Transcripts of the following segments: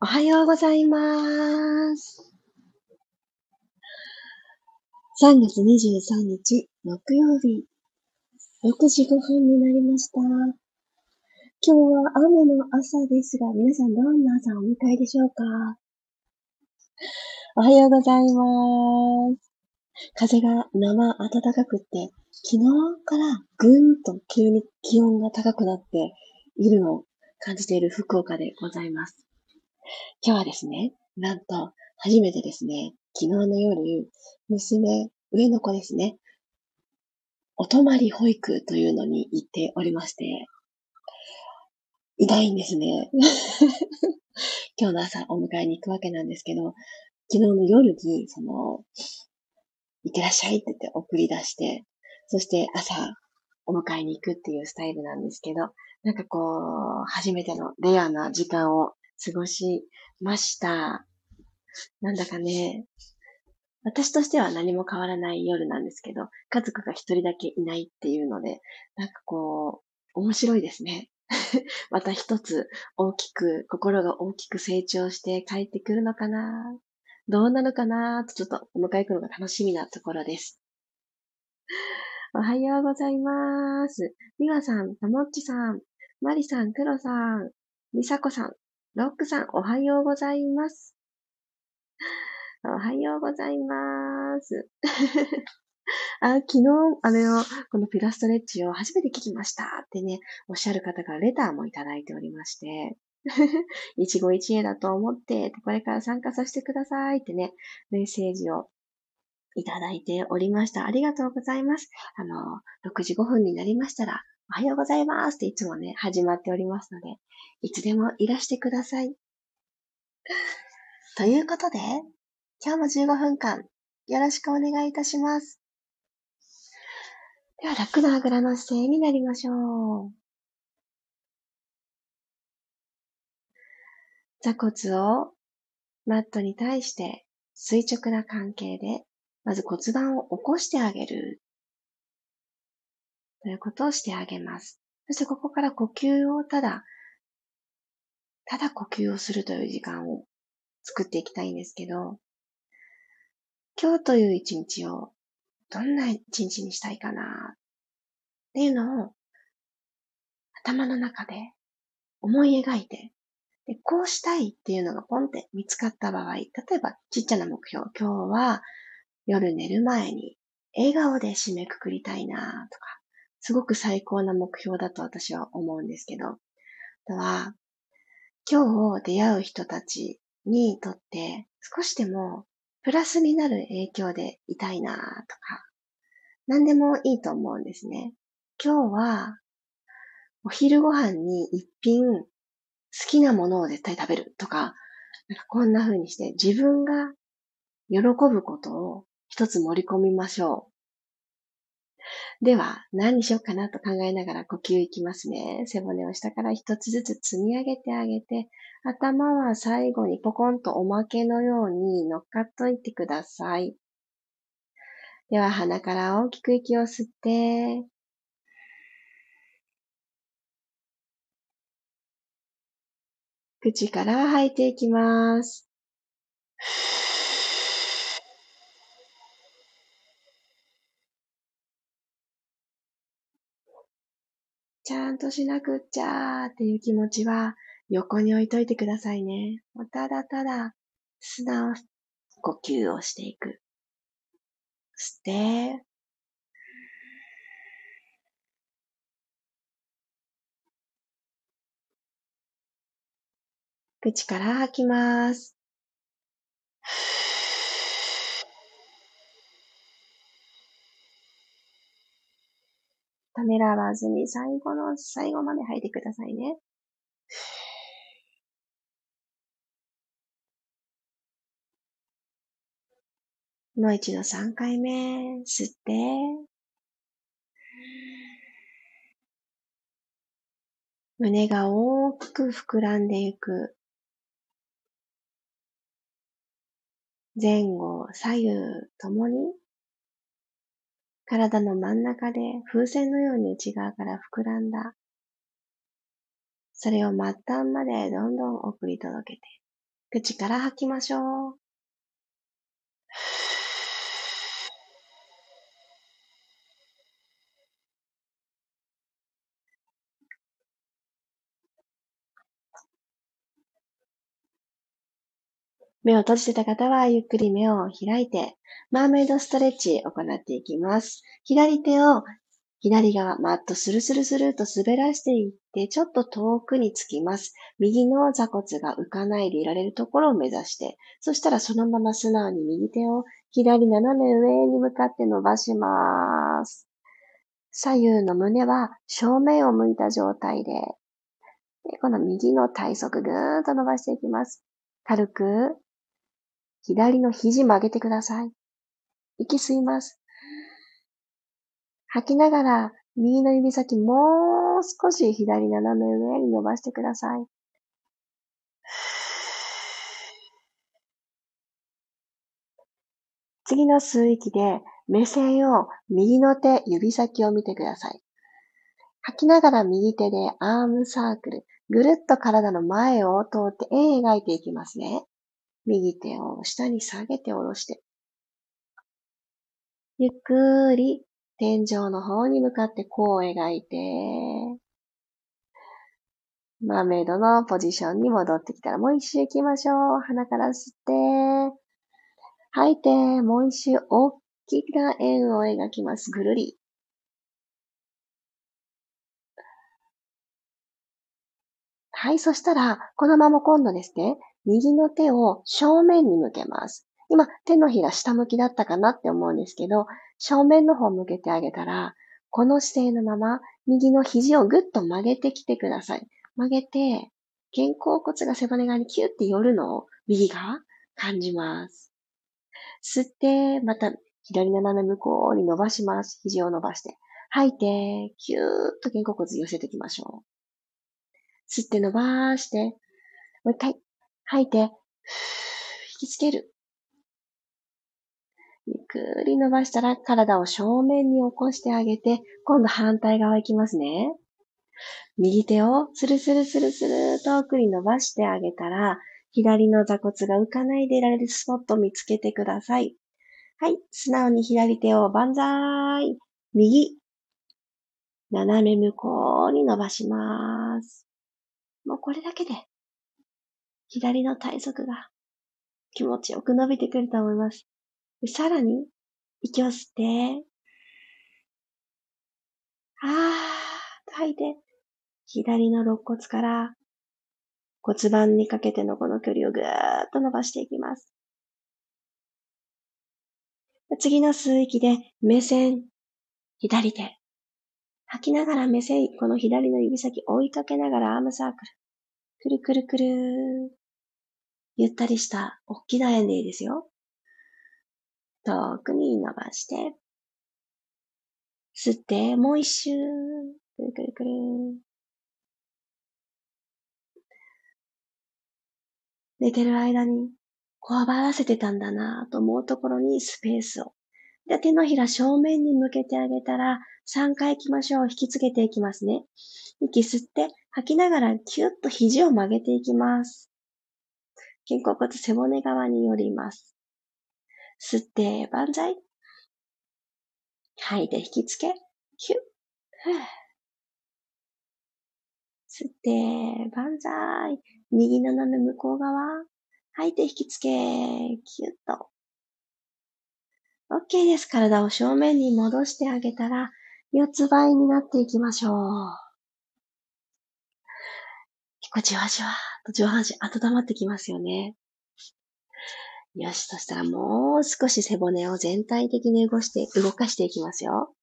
おはようございます。3月23日、木曜日、6時5分になりました。今日は雨の朝ですが、皆さんどんな朝をお迎えでしょうか？おはようございます。風が生暖かくって、昨日からぐんと急に気温が高くなっているのを感じている福岡でございます。今日はですね、なんと、初めてですね、昨日の夜、娘、上の子ですね、お泊まり保育というのに行っておりまして、いないんですね。今日の朝お迎えに行くわけなんですけど、昨日の夜に、その、行ってらっしゃいって言って送り出して、そして朝お迎えに行くっていうスタイルなんですけど、なんかこう、初めてのレアな時間を過ごしました。なんだかね、私としては何も変わらない夜なんですけど、家族が一人だけいないっていうので、なんかこう、面白いですね。また一つ大きく、心が大きく成長して帰ってくるのかな？どうなのかな？とちょっとお迎え行くのが楽しみなところです。おはようございます。みわさん、たもっちさん、まりさん、くろさん、りさこさん、ロックさん、おはようございます。おはようございます。あ昨日、あの、このピラストレッチを初めて聞きましたってね、おっしゃる方がレターもいただいておりまして、一期一会だと思って、これから参加させてくださいってね、メッセージをいただいておりました。ありがとうございます。あの、6時5分になりましたら、おはようございますっていつもね、始まっておりますので、いつでもいらしてください。ということで、今日も15分間、よろしくお願いいたします。では、楽なあぐらの姿勢になりましょう。座骨をマットに対して垂直な関係で、まず骨盤を起こしてあげるということをしてあげます。そしてここから呼吸をただ、ただ呼吸をするという時間を作っていきたいんですけど、今日という一日をどんな一日にしたいかなっていうのを頭の中で思い描いて、でこうしたいっていうのがポンって見つかった場合、例えばちっちゃな目標、今日は夜寝る前に笑顔で締めくくりたいなとか、すごく最高な目標だと私は思うんですけど、あとは、今日出会う人たちにとって少しでもプラスになる影響でいたいなとか、何でもいいと思うんですね。今日は、お昼ご飯に一品好きなものを絶対食べるとか、なんかこんな風にして自分が喜ぶことを一つ盛り込みましょう。では、何にしようかなと考えながら呼吸いきますね。背骨を下から一つずつ積み上げてあげて、頭は最後にポコンとおまけのように乗っかっといてください。では、鼻から大きく息を吸って、口から吐いていきます。ちゃんとしなくっちゃーっていう気持ちは横に置いといてくださいね。ただただ素直呼吸をしていく。吸って、口から吐きます。ためらわずに最後の最後まで吐いてくださいね。もう一度3回目、吸って、胸が大きく膨らんでいく。前後、左右ともに体の真ん中で風船のように内側から膨らんだ。それを末端までどんどん送り届けて、口から吐きましょう。目を閉じてた方はゆっくり目を開いて、マーメイドストレッチ行っていきます。左手を左側、マットスルスルスルと滑らしていって、ちょっと遠くにつきます。右の座骨が浮かないでいられるところを目指して、そしたらそのまま素直に右手を左斜め上に向かって伸ばします。左右の胸は正面を向いた状態で、でこの右の体側ぐーんと伸ばしていきます。軽く左の肘曲げてください。息吸います。吐きながら、右の指先もう少し左斜め上に伸ばしてください。次の吸う息で目線を右の手、指先を見てください。吐きながら右手でアームサークル、ぐるっと体の前を通って円描いていきますね。右手を下に下げて下ろして。ゆっくり天井の方に向かってこう描いて、マーメイドのポジションに戻ってきたらもう一周行きましょう。鼻から吸って、吐いて、もう一周大きな円を描きます。ぐるり。はい、そしたら、このまま今度ですね、右の手を正面に向けます。今、手のひら下向きだったかなって思うんですけど、正面の方向けてあげたら、この姿勢のまま、右の肘をぐっと曲げてきてください。曲げて、肩甲骨が背骨側にキュッて寄るのを右が感じます。吸って、また左斜め向こうに伸ばします。肘を伸ばして。吐いて、キューッと肩甲骨寄せていきましょう。吸って伸ばして、もう一回。吐いて、引きつける。ゆっくり伸ばしたら体を正面に起こしてあげて、今度反対側行きますね。右手をスルスルスルスル遠くに伸ばしてあげたら、左の座骨が浮かないでいられるスポットを見つけてください。はい。素直に左手を万歳。右。斜め向こうに伸ばします。もうこれだけで左の体側が気持ちよく伸びてくると思います。さらに、息を吸って、あー吐いて、左の肋骨から骨盤にかけてのこの距離をぐーっと伸ばしていきます。次の吸う息で目線、左手。吐きながら目線、この左の指先追いかけながらアームサークル。くるくるくる。ゆったりした大きな円でいいですよ。遠くに伸ばして、吸って、もう一周、くるくるくる。寝てる間に、こわばらせてたんだなと思うところにスペースを。で、手のひら正面に向けてあげたら、3回行きましょう。引きつけていきますね。息吸って、吐きながらキュッと肘を曲げていきます。肩甲骨背骨側に寄ります。吸って、万歳。吐いて、引きつけ。キュッ。吸って、万歳。右斜め向こう側。吐いて、引きつけ。キュッと。OK です。体を正面に戻してあげたら、四つ倍になっていきましょう。結構じわじわと上半身温まってきますよね。よし、そしたらもう少し背骨を全体的に動して、動かしていきますよ。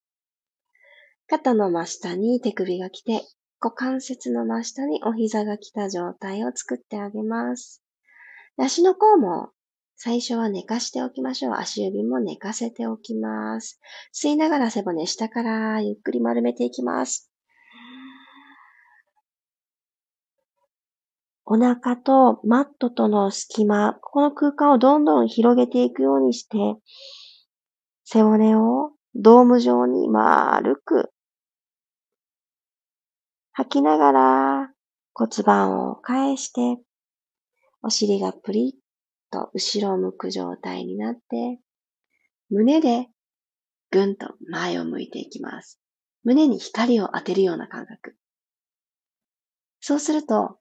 肩の真下に手首が来て、股関節の真下にお膝が来た状態を作ってあげます。足の甲も最初は寝かしておきましょう。足指も寝かせておきます。吸いながら背骨下からゆっくり丸めていきます。お腹とマットとの隙間、この空間をどんどん広げていくようにして、背骨をドーム状に丸く吐きながら骨盤を返して、お尻がプリッと後ろを向く状態になって、胸でぐんと前を向いていきます。胸に光を当てるような感覚。そうすると、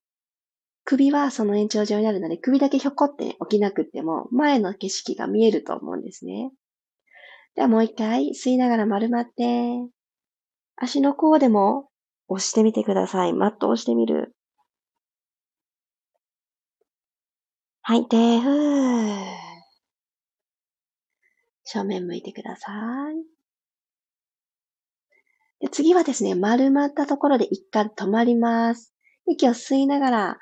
首はその延長上になるので、首だけひょこって起きなくても、前の景色が見えると思うんですね。ではもう一回、吸いながら丸まって、足の甲でも押してみてください。マット押してみる。吐いて、ふー。正面向いてください。で次はですね、丸まったところで一回止まります。息を吸いながら、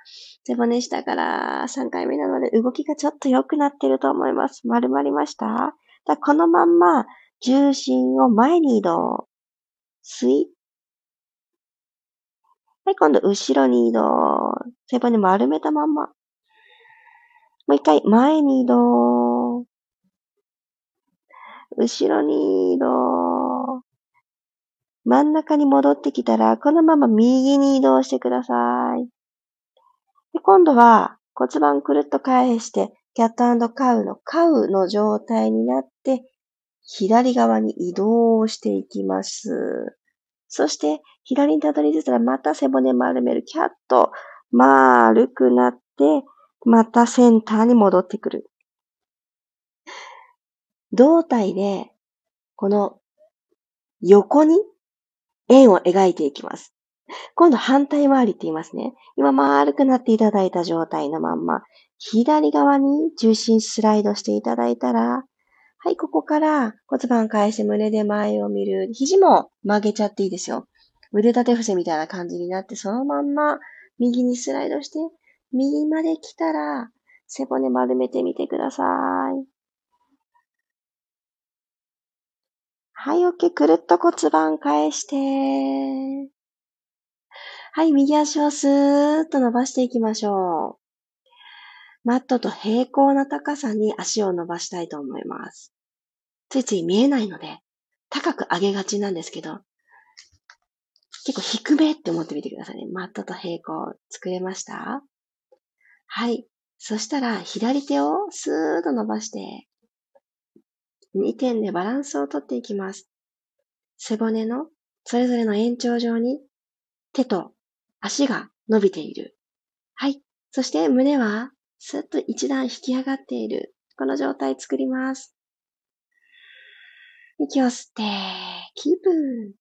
背骨下から3回目なので動きがちょっと良くなってると思います。丸まりました？だこのまんま重心を前に移動。吸い。はい、今度後ろに移動。背骨丸めたまんま。もう一回前に移動。後ろに移動。真ん中に戻ってきたら、このまま右に移動してください。で今度は骨盤くるっと返して、キャットカウのカウの状態になって、左側に移動していきます。そして、左にたどり着いたらまた背骨丸める。キャット、丸くなって、またセンターに戻ってくる。胴体で、この横に円を描いていきます。今度反対回りって言いますね。今丸くなっていただいた状態のまんま、左側に重心スライドしていただいたら、はい、ここから骨盤返して胸で前を見る。肘も曲げちゃっていいですよ。腕立て伏せみたいな感じになって、そのまんま右にスライドして、右まで来たら、背骨丸めてみてください。はい、OK。くるっと骨盤返して。はい、右足をスーッと伸ばしていきましょう。マットと平行な高さに足を伸ばしたいと思います。ついつい見えないので、高く上げがちなんですけど、結構低めって思ってみてくださいね。マットと平行作れました？はい。そしたら、左手をスーッと伸ばして、2点でバランスをとっていきます。背骨のそれぞれの延長上に手と足が伸びている。はい。そして胸はスッと一段引き上がっている。この状態作ります。息を吸って、キープ。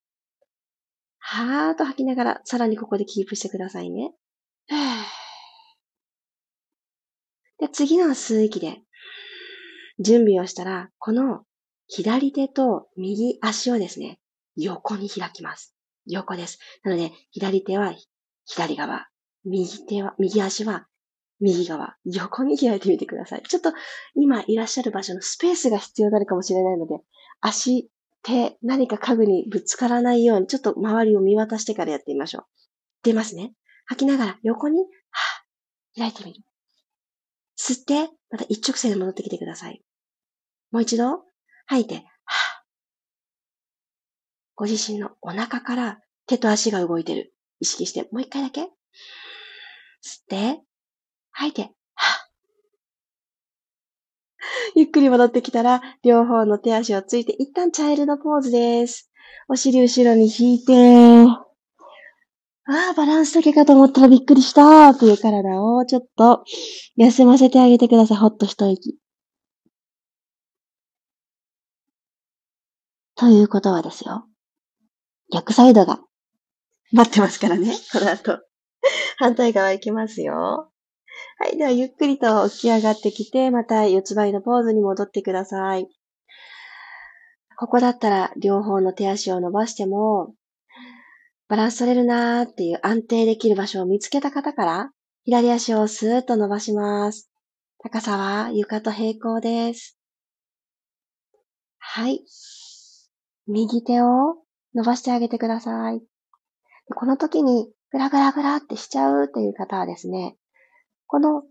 はーっと吐きながら、さらにここでキープしてくださいね。で次の吸う息で、準備をしたら、この左手と右足をですね、横に開きます。横です。なので、左手は左側、右手は、右足は右側、横に開いてみてください。ちょっと今いらっしゃる場所のスペースが必要になるかもしれないので、足、手、何か家具にぶつからないように、ちょっと周りを見渡してからやってみましょう。出ますね。吐きながら横に、はぁ、開いてみる。吸って、また一直線で戻ってきてください。もう一度、吐いて、はぁ。ご自身のお腹から手と足が動いてる。意識して、もう一回だけ。吸って、吐いて、はぁ。ゆっくり戻ってきたら、両方の手足をついて、一旦チャイルドポーズです。お尻後ろに引いて、ああ、バランスだけかと思ったらびっくりしたっていう体をちょっと休ませてあげてください。ほっと一息。ということはですよ。逆サイドが待ってますからね。この後。反対側行きますよ。はい。では、ゆっくりと起き上がってきて、また四つ倍のポーズに戻ってください。ここだったら、両方の手足を伸ばしても、バランス取れるなーっていう安定できる場所を見つけた方から、左足をスーッと伸ばします。高さは床と平行です。はい。右手を伸ばしてあげてください。この時にグラグラグラってしちゃうという方はですね、この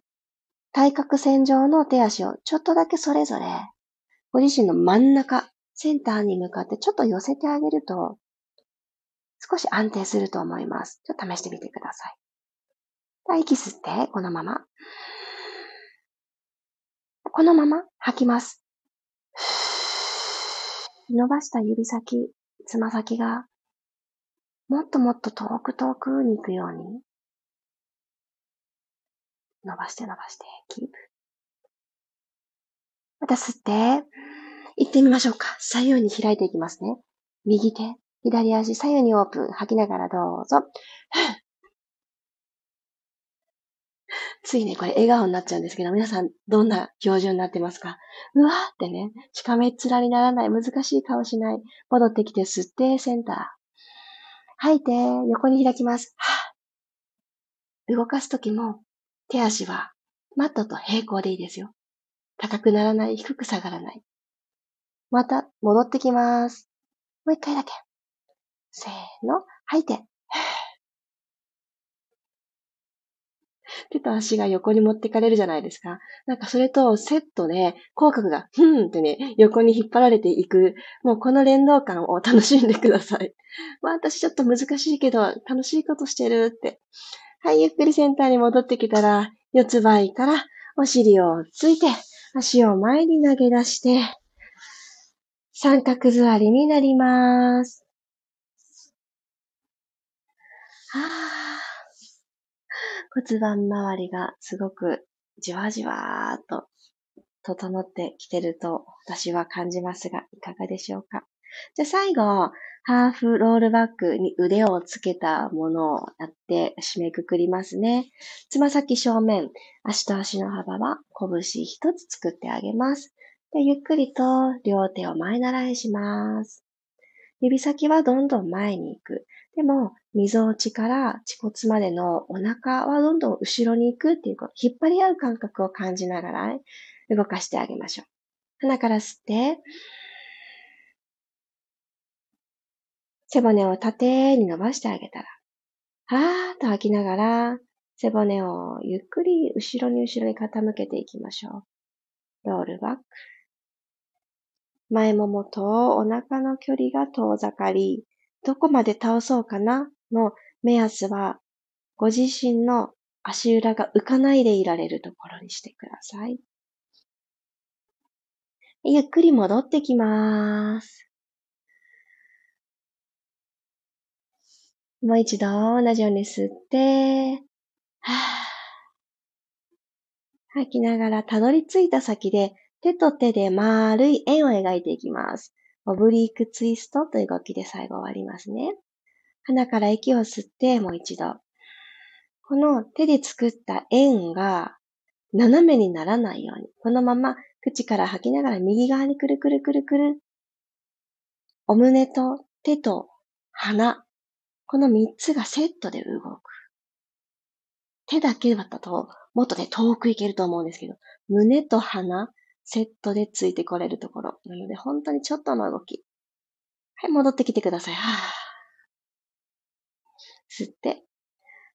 対角線上の手足をちょっとだけそれぞれ、ご自身の真ん中、センターに向かってちょっと寄せてあげると、少し安定すると思います。ちょっと試してみてください。息吸って、このまま。このまま吐きます。伸ばした指先、つま先が、もっともっと遠く遠くに行くように、伸ばして伸ばして、キープ。また吸って、行ってみましょうか。左右に開いていきますね。右手、左足、左右にオープン。吐きながらどうぞ。ついね、これ笑顔になっちゃうんですけど、皆さんどんな表情になってますか？うわーってね、しかめっ面にならない、難しい顔しない。戻ってきて吸ってセンター。吐いて横に開きます。は動かすときも手足はマットと平行でいいですよ。高くならない、低く下がらない。また戻ってきます。もう一回だけ。せーの、吐いて。手と足が横に持ってかれるじゃないですか。なんかそれとセットで口角がふんってね、横に引っ張られていく。もうこの連動感を楽しんでください。まあ私ちょっと難しいけど楽しいことしてるって。はい、ゆっくりセンターに戻ってきたら、四つ倍からお尻をついて、足を前に投げ出して、三角座りになります。はあ。骨盤周りがすごくじわじわーっと整ってきてると私は感じますが、いかがでしょうか？じゃあ最後、ハーフロールバックに腕をつけたものをやって締めくくりますね。つま先正面、足と足の幅は拳一つ作ってあげます。でゆっくりと両手を前習いします。指先はどんどん前に行く。でも、溝落ちから恥骨までのお腹はどんどん後ろに行くっていう、引っ張り合う感覚を感じながら動かしてあげましょう。鼻から吸って、背骨を縦に伸ばしてあげたら、はーっと吐きながら、背骨をゆっくり後ろに後ろに傾けていきましょう。ロールバック。前ももとお腹の距離が遠ざかり、どこまで倒そうかな？の目安は、ご自身の足裏が浮かないでいられるところにしてください。ゆっくり戻ってきます。もう一度同じように吸って、は吐きながらたどり着いた先で手と手で丸い円を描いていきます。オブリークツイストという動きで最後終わりますね。鼻から息を吸ってもう一度。この手で作った円が斜めにならないように、このまま口から吐きながら右側にくるくるくるくる。お胸と手と鼻。この三つがセットで動く。手だけだったと、もっとね、遠く行けると思うんですけど、胸と鼻、セットでついてこれるところ。なので、本当にちょっとの動き。はい、戻ってきてください。吸って。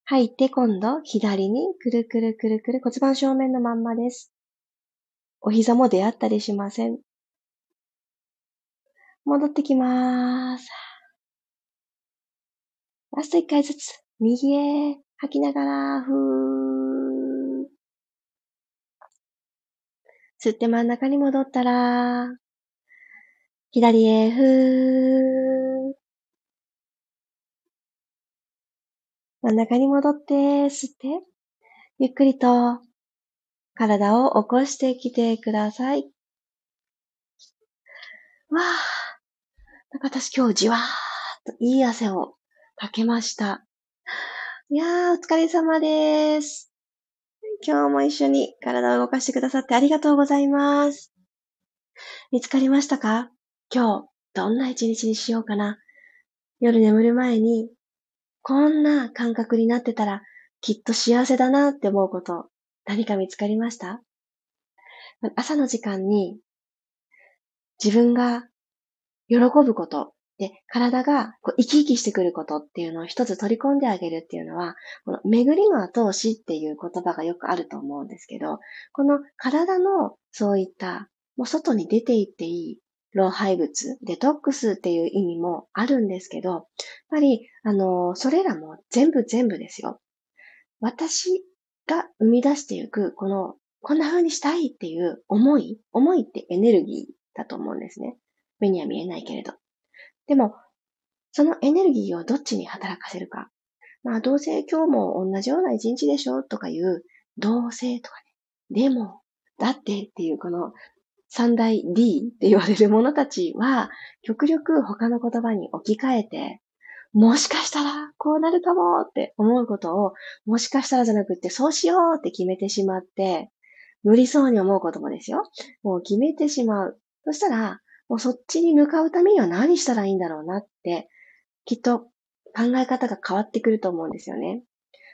吐いて、今度、左にくるくるくるくる骨盤正面のまんまです。お膝も出会ったりしません。戻ってきまーす。ラスト一回ずつ、右へ吐きながら、ふー。吸って真ん中に戻ったら、左へふー。真ん中に戻って吸って、ゆっくりと体を起こしてきてください。わあ、なんか私今日じわーっといい汗をかけました。いやー、お疲れ様です。今日も一緒に体を動かしてくださってありがとうございます。見つかりましたか？今日、どんな一日にしようかな？夜眠る前に、こんな感覚になってたら、きっと幸せだなって思うこと、何か見つかりました？朝の時間に、自分が喜ぶこと、で、体がこう生き生きしてくることっていうのを一つ取り込んであげるっていうのは、この巡りの後押しっていう言葉がよくあると思うんですけど、この体のそういったもう外に出ていっていい老廃物、デトックスっていう意味もあるんですけど、やっぱり、あの、それらも全部全部ですよ。私が生み出していく、このこんな風にしたいっていう思い、思いってエネルギーだと思うんですね。目には見えないけれど。でも、そのエネルギーをどっちに働かせるか。まあ、どうせ今日も同じような一日でしょとかいう、どうせとかね。でも、だってっていうこの三大 D って言われる者たちは、極力他の言葉に置き換えて、もしかしたらこうなるかもって思うことを、もしかしたらじゃなくって、そうしようって決めてしまって、無理そうに思うこともですよ。もう決めてしまう。そしたら、もうそっちに向かうためには何したらいいんだろうなって、きっと考え方が変わってくると思うんですよね。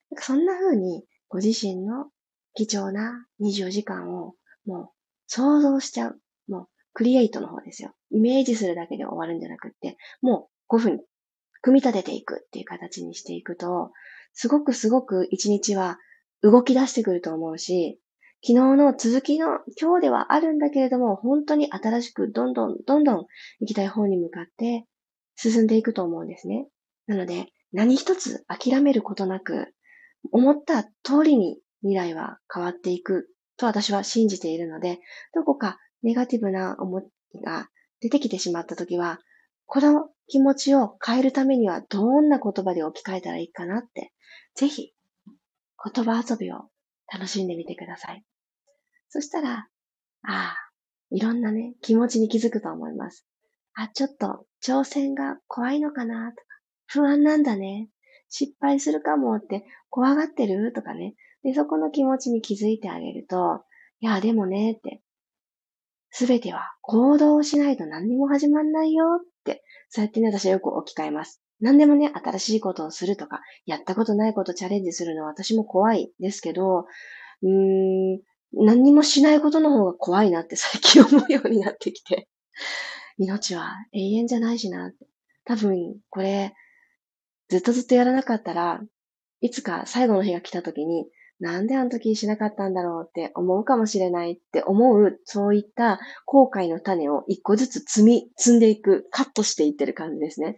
なんかそんな風に、ご自身の貴重な24時間をもう想像しちゃう。もうクリエイトの方ですよ。イメージするだけで終わるんじゃなくって、もう5分組み立てていくっていう形にしていくと、すごくすごく一日は動き出してくると思うし、昨日の続きの今日ではあるんだけれども、本当に新しくどんどんどんどん行きたい方に向かって進んでいくと思うんですね。なので、何一つ諦めることなく、思った通りに未来は変わっていくと私は信じているので、どこかネガティブな思いが出てきてしまったときは、この気持ちを変えるためにはどんな言葉で置き換えたらいいかなって、ぜひ言葉遊びを楽しんでみてください。そしたら、ああ、いろんなね、気持ちに気づくと思います。あ、ちょっと挑戦が怖いのかなとか、不安なんだね。失敗するかもって怖がってる？とかね。で、そこの気持ちに気づいてあげると、いや、でもね、って、すべては行動をしないと何にも始まんないよって、そうやってね、私はよく置き換えます。何でもね、新しいことをするとか、やったことないことチャレンジするのは私も怖いですけど、うーん、何にもしないことの方が怖いなって最近思うようになってきて。命は永遠じゃないしな。多分、これ、ずっとずっとやらなかったら、いつか最後の日が来た時に、なんであの時しなかったんだろうって思うかもしれないって思う、そういった後悔の種を一個ずつ積み、積んでいく、カットしていってる感じですね。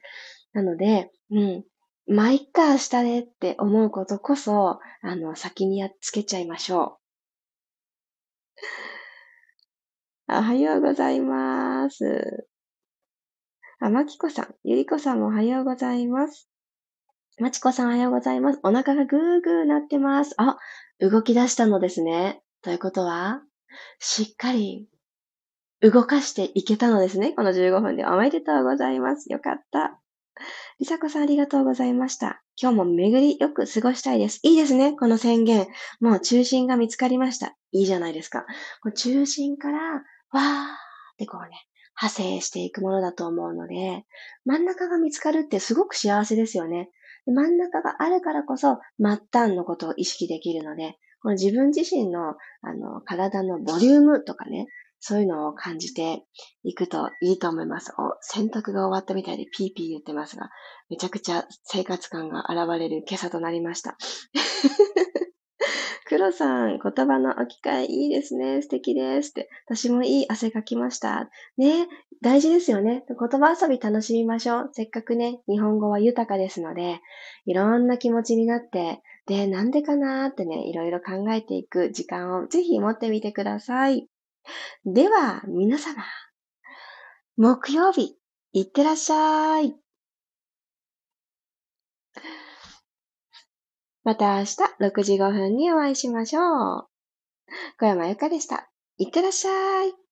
なので、うん。まあ、いっか、明日でって思うことこそ、あの、先にやっつけちゃいましょう。おはようございます。あ、まきこさん、ゆりこさんもおはようございます。まちこさんおはようございます。お腹がぐーぐーなってます。あ、動き出したのですね。ということは、しっかり動かしていけたのですね。この15分でおめでとうございます。よかった。りさこさんありがとうございました。今日も巡りよく過ごしたいです。いいですね。この宣言。もう中心が見つかりました。いいじゃないですか。中心から、わーってこうね、派生していくものだと思うので、真ん中が見つかるってすごく幸せですよね。真ん中があるからこそ、末端のことを意識できるので、この自分自身の、あの、体のボリュームとかね、そういうのを感じていくといいと思います。お、洗濯が終わったみたいでピーピー言ってますが、めちゃくちゃ生活感が現れる今朝となりました。黒さん、言葉の置き換えいいですね。素敵です。って。私もいい汗かきました。ね大事ですよね。言葉遊び楽しみましょう。せっかくね、日本語は豊かですので、いろんな気持ちになって、で、なんでかなーってね、いろいろ考えていく時間をぜひ持ってみてください。では、皆様、木曜日、いってらっしゃい。また明日6時5分にお会いしましょう。小山由かでした。いってらっしゃい。